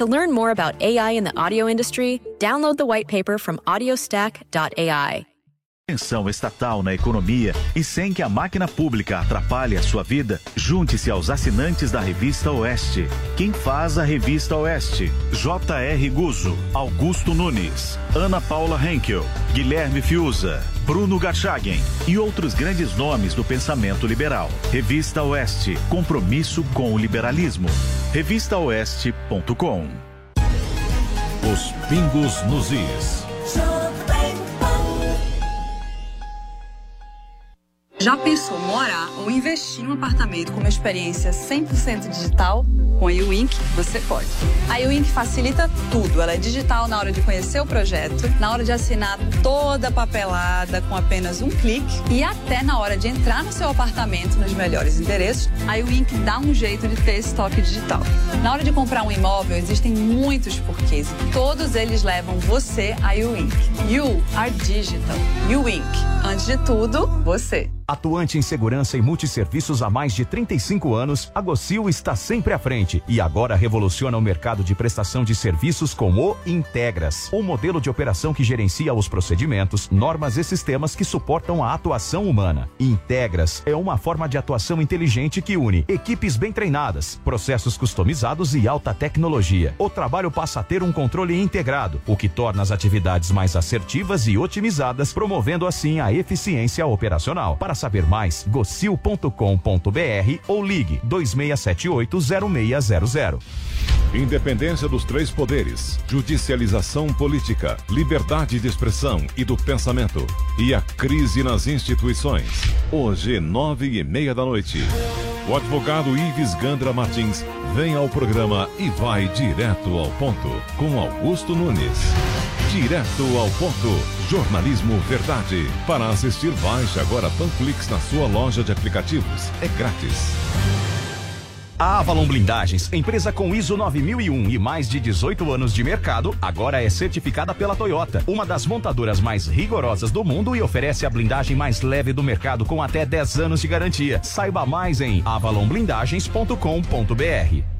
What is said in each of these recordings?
To learn more about AI in the audio industry, download the white paper from audiostack.ai. Intervenção estatal na economia e sem que a máquina pública atrapalhe a sua vida, junte-se aos assinantes da Revista Oeste. Quem faz a Revista Oeste? J.R. Guzzo, Augusto Nunes, Ana Paula Henkel, Guilherme Fiuza, Bruno Garchagen e outros grandes nomes do pensamento liberal. Revista Oeste, compromisso com o liberalismo. Revistaoeste.com Os pingos nos is. Investir em um apartamento com uma experiência 100% digital? Com a Uink, você pode. A Uink facilita tudo. Ela é digital na hora de conhecer o projeto, na hora de assinar toda a papelada com apenas um clique e até na hora de entrar no seu apartamento nos melhores endereços, a Uink dá um jeito de ter esse toque digital. Na hora de comprar um imóvel, existem muitos porquês todos eles levam você a Uink. You are digital. Uink. Antes de tudo, você. Atuante em segurança e multisserviços há mais de 35 anos, a Gocil está sempre à frente e agora revoluciona o mercado de prestação de serviços com o Integras, um modelo de operação que gerencia os procedimentos, normas e sistemas que suportam a atuação humana. Integras é uma forma de atuação inteligente que une equipes bem treinadas, processos customizados e alta tecnologia. O trabalho passa a ter um controle integrado, o que torna as atividades mais assertivas e otimizadas, promovendo assim a eficiência operacional. Para saber mais, gocil.com.br ou ligue 26780600. Independência dos três poderes, judicialização política, liberdade de expressão e do pensamento e a crise nas instituições. Hoje, nove e meia da noite. O advogado Ives Gandra Martins vem ao programa e vai direto ao ponto com Augusto Nunes. Direto ao ponto. Jornalismo Verdade. Para assistir, baixe agora Panflix na sua loja de aplicativos. É grátis. A Avalon Blindagens, empresa com ISO 9001 e mais de 18 anos de mercado, agora é certificada pela Toyota, uma das montadoras mais rigorosas do mundo e oferece a blindagem mais leve do mercado com até 10 anos de garantia. Saiba mais em avalonblindagens.com.br.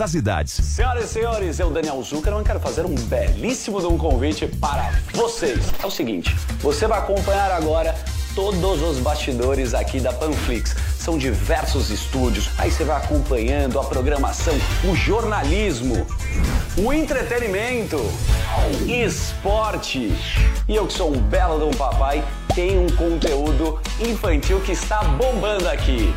as idades. Senhoras e senhores, eu, Daniel Zuckerman, quero fazer um belíssimo um convite para vocês. É o seguinte, você vai acompanhar agora todos os bastidores aqui da Panflix. São diversos estúdios, aí você vai acompanhando a programação, o jornalismo, o entretenimento, esporte. E eu que sou um belo de um papai, tenho um conteúdo infantil que está bombando aqui.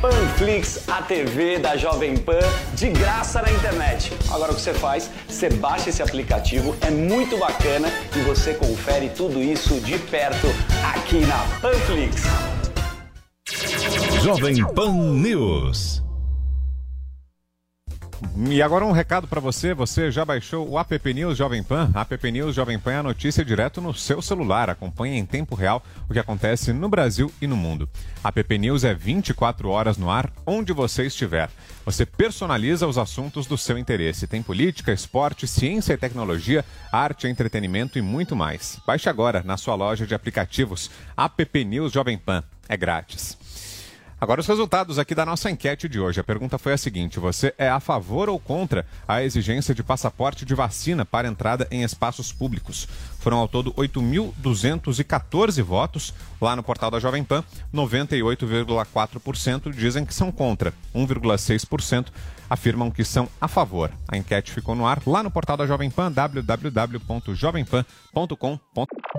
Panflix, a TV da Jovem Pan, de graça na internet. Agora o que você faz? Você baixa esse aplicativo, é muito bacana e você confere tudo isso de perto aqui na Panflix. Jovem Pan News. E agora um recado para você. Você já baixou o App News Jovem Pan? App News Jovem Pan é a notícia direto no seu celular. Acompanhe em tempo real o que acontece no Brasil e no mundo. App News é 24 horas no ar, onde você estiver. Você personaliza os assuntos do seu interesse. Tem política, esporte, ciência e tecnologia, arte, entretenimento e muito mais. Baixe agora na sua loja de aplicativos App News Jovem Pan. É grátis. Agora os resultados aqui da nossa enquete de hoje. A pergunta foi a seguinte: você é a favor ou contra a exigência de passaporte de vacina para entrada em espaços públicos? Foram ao todo 8.214 votos lá no portal da Jovem Pan. 98,4% dizem que são contra. 1,6% afirmam que são a favor. A enquete ficou no ar lá no portal da Jovem Pan, www.jovempan.com.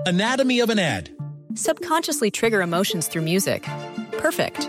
Anatomy of an ad. Subconsciously trigger emotions through music. Perfect.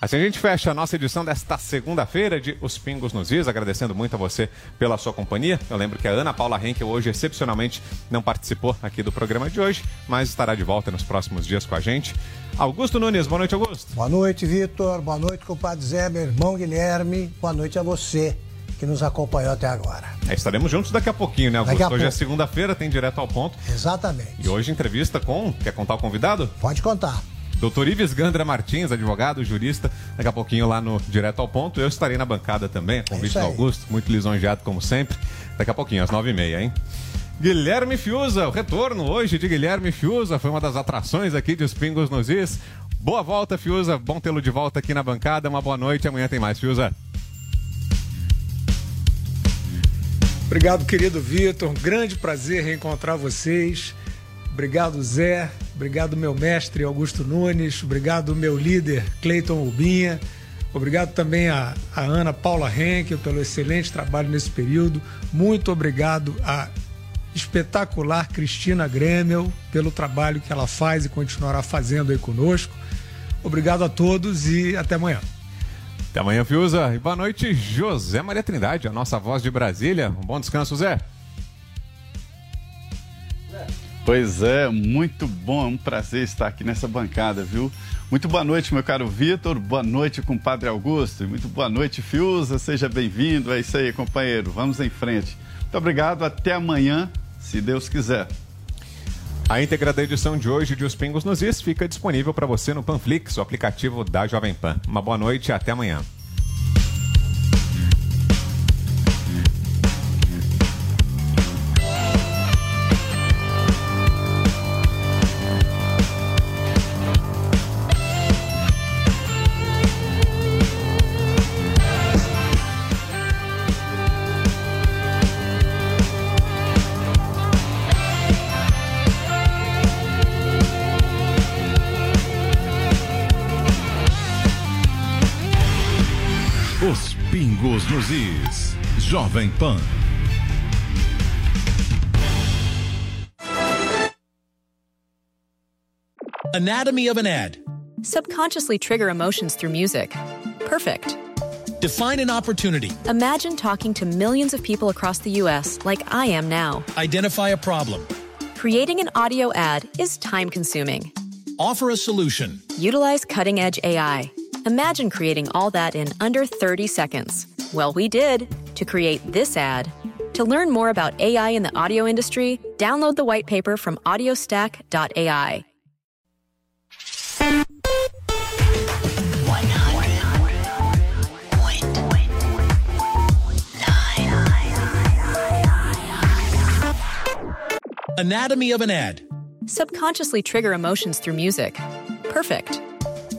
Assim a gente fecha a nossa edição desta segunda-feira de Os Pingos nos Is, agradecendo muito a você pela sua companhia. Eu lembro que a Ana Paula Henkel hoje excepcionalmente não participou aqui do programa de hoje, mas estará de volta nos próximos dias com a gente. Augusto Nunes, boa noite, Augusto. Boa noite, Vitor. Boa noite, compadre Zé, meu irmão Guilherme. Boa noite a você que nos acompanhou até agora. É, estaremos juntos daqui a pouquinho, né, Augusto? Hoje é segunda-feira, tem direto ao ponto. Exatamente. E hoje entrevista com. Quer contar o convidado? Pode contar. Doutor Ives Gandra Martins, advogado, jurista, daqui a pouquinho lá no Direto ao Ponto. Eu estarei na bancada também, convite é do Augusto, muito lisonjeado como sempre. Daqui a pouquinho, às nove e meia, hein? Guilherme Fiuza, o retorno hoje de Guilherme Fiuza, foi uma das atrações aqui de Os Pingos nos Is. Boa volta, Fiuza, bom tê-lo de volta aqui na bancada, uma boa noite, amanhã tem mais, Fiuza. Obrigado, querido Vitor, um grande prazer reencontrar vocês. Obrigado, Zé. Obrigado, meu mestre Augusto Nunes. Obrigado, meu líder Cleiton Rubinha. Obrigado também a, a Ana Paula Henkel pelo excelente trabalho nesse período. Muito obrigado a espetacular Cristina Grêmio pelo trabalho que ela faz e continuará fazendo aí conosco. Obrigado a todos e até amanhã. Até amanhã, Fiuza. E boa noite, José Maria Trindade, a nossa voz de Brasília. Um bom descanso, Zé. Pois é, muito bom, é um prazer estar aqui nessa bancada, viu? Muito boa noite, meu caro Vitor, boa noite, compadre Augusto, e muito boa noite, Fiuza, seja bem-vindo, é isso aí, companheiro, vamos em frente. Muito obrigado, até amanhã, se Deus quiser. A íntegra da edição de hoje de Os Pingos nos Is fica disponível para você no Panflix, o aplicativo da Jovem Pan. Uma boa noite e até amanhã. Nos Is. Jovem Pan. Anatomy of an ad. Subconsciously trigger emotions through music. Perfect. Define an opportunity. Imagine talking to millions of people across the U.S. like I am now. Identify a problem. Creating an audio ad is time consuming. Offer a solution. Utilize cutting edge AI. Imagine creating all that in under 30 seconds. Well, we did to create this ad. To learn more about AI in the audio industry, download the white paper from audiostack.ai. Anatomy of an ad. Subconsciously trigger emotions through music. Perfect.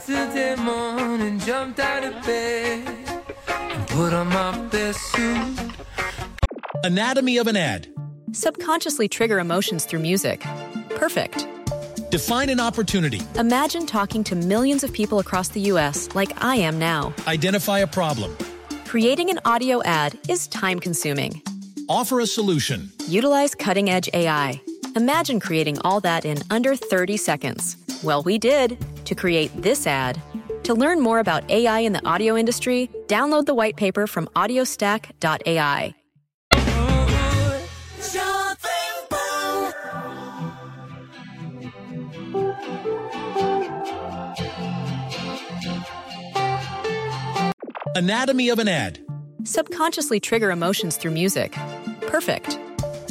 Saturday morning, jumped out of bed and put on my best suit. Anatomy of an ad. Subconsciously trigger emotions through music. Perfect. Define an opportunity. Imagine talking to millions of people across the U.S. like I am now. Identify a problem. Creating an audio ad is time consuming. Offer a solution. Utilize cutting edge AI. Imagine creating all that in under 30 seconds. Well, we did to create this ad. To learn more about AI in the audio industry, download the white paper from audiostack.ai. Anatomy of an ad. Subconsciously trigger emotions through music. Perfect.